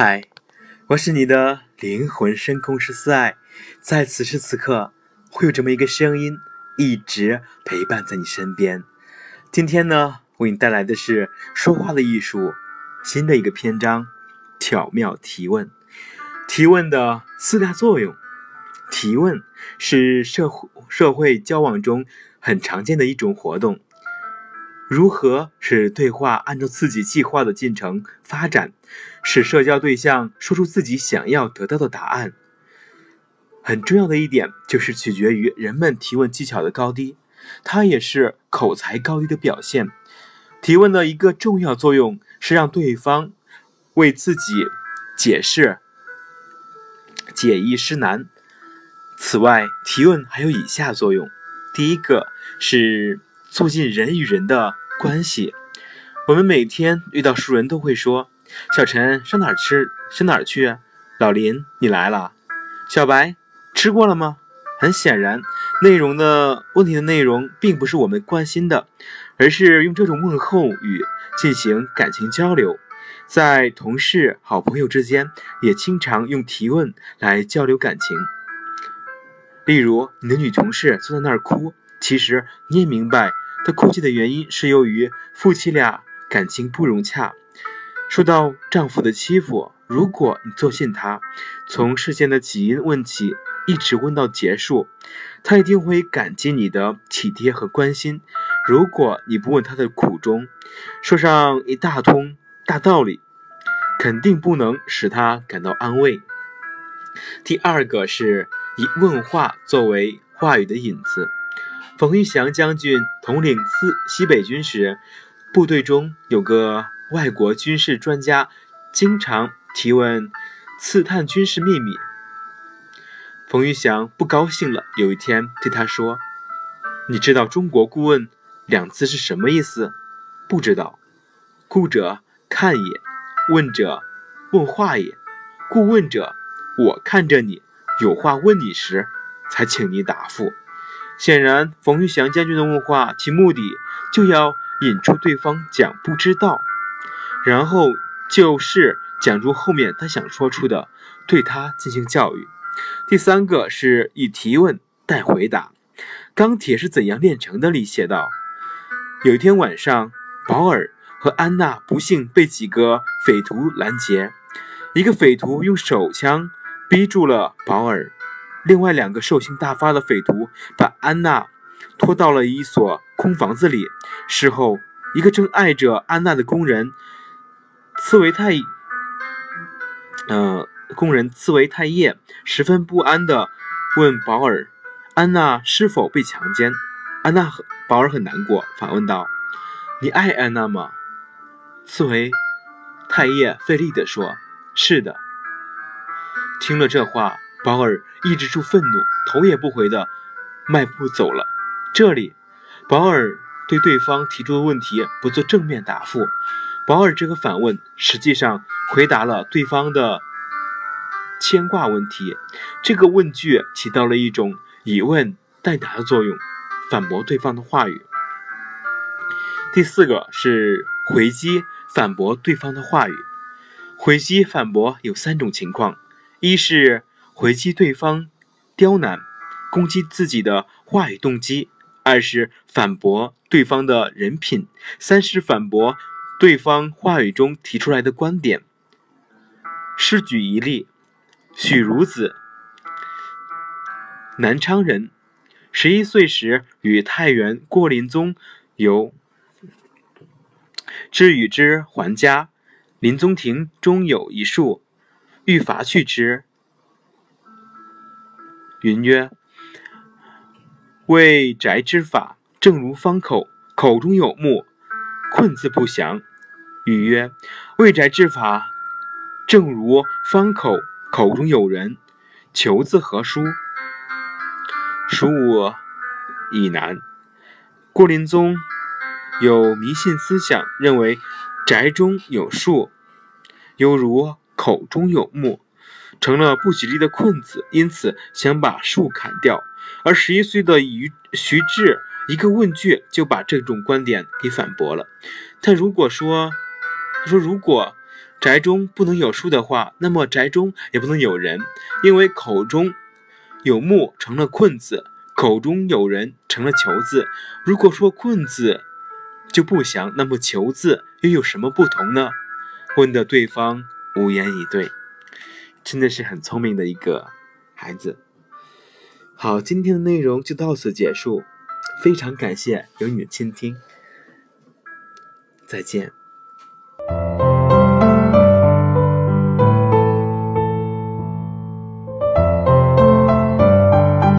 嗨，我是你的灵魂深空师四爱，在此时此刻，会有这么一个声音一直陪伴在你身边。今天呢，为你带来的是说话的艺术，新的一个篇章——巧妙提问。提问的四大作用：提问是社会社会交往中很常见的一种活动。如何使对话按照自己计划的进程发展，使社交对象说出自己想要得到的答案？很重要的一点就是取决于人们提问技巧的高低，它也是口才高低的表现。提问的一个重要作用是让对方为自己解释、解易释难。此外，提问还有以下作用：第一个是。促进人与人的关系。我们每天遇到熟人都会说：“小陈上哪儿吃？上哪儿去？”老林你来了。小白吃过了吗？很显然，内容的问题的内容并不是我们关心的，而是用这种问候语进行感情交流。在同事、好朋友之间，也经常用提问来交流感情。例如，你的女同事坐在那儿哭。其实你也明白，她哭泣的原因是由于夫妻俩感情不融洽，受到丈夫的欺负。如果你坐信她，从事件的起因问起，一直问到结束，她一定会感激你的体贴和关心。如果你不问她的苦衷，说上一大通大道理，肯定不能使她感到安慰。第二个是以问话作为话语的引子。冯玉祥将军统领四西北军时，部队中有个外国军事专家，经常提问刺探军事秘密。冯玉祥不高兴了，有一天对他说：“你知道中国顾问两字是什么意思？”“不知道。”“顾者看也，问者问话也。顾问者，我看着你，有话问你时，才请你答复。”显然，冯玉祥将军的问话，其目的就要引出对方讲不知道，然后就是讲出后面他想说出的，对他进行教育。第三个是以提问带回答。《钢铁是怎样炼成的》里写道：有一天晚上，保尔和安娜不幸被几个匪徒拦截，一个匪徒用手枪逼住了保尔。另外两个兽性大发的匪徒把安娜拖到了一所空房子里。事后，一个正爱着安娜的工人茨维泰，呃，工人茨维泰叶十分不安地问保尔：“安娜是否被强奸？”安娜和保尔很难过，反问道：“你爱安娜吗？”茨维泰叶费力地说：“是的。”听了这话。保尔抑制住愤怒，头也不回地迈步走了。这里，保尔对对方提出的问题不做正面答复。保尔这个反问实际上回答了对方的牵挂问题。这个问句起到了一种以问代答的作用，反驳对方的话语。第四个是回击反驳对方的话语。回击反驳有三种情况：一是。回击对方刁难，攻击自己的话语动机；二是反驳对方的人品；三是反驳对方话语中提出来的观点。试举一例：许孺子，南昌人，十一岁时与太原郭林宗游，至与之还家。林宗庭中有一树，欲伐去之。云曰：“为宅之法，正如方口，口中有木，困字不详。”语曰：“为宅之法，正如方口，口中有人，求字何书？”属我以难。郭林宗有迷信思想，认为宅中有树，犹如口中有木。成了不吉利的困字，因此想把树砍掉。而十一岁的于徐志一个问句就把这种观点给反驳了。他如果说，他说如果宅中不能有树的话，那么宅中也不能有人，因为口中有木成了困字，口中有人成了求字。如果说困字就不祥，那么求字又有什么不同呢？问的对方无言以对，真的是很聪明的一个孩子。好，今天的内容就到此结束，非常感谢有你的倾听，再见。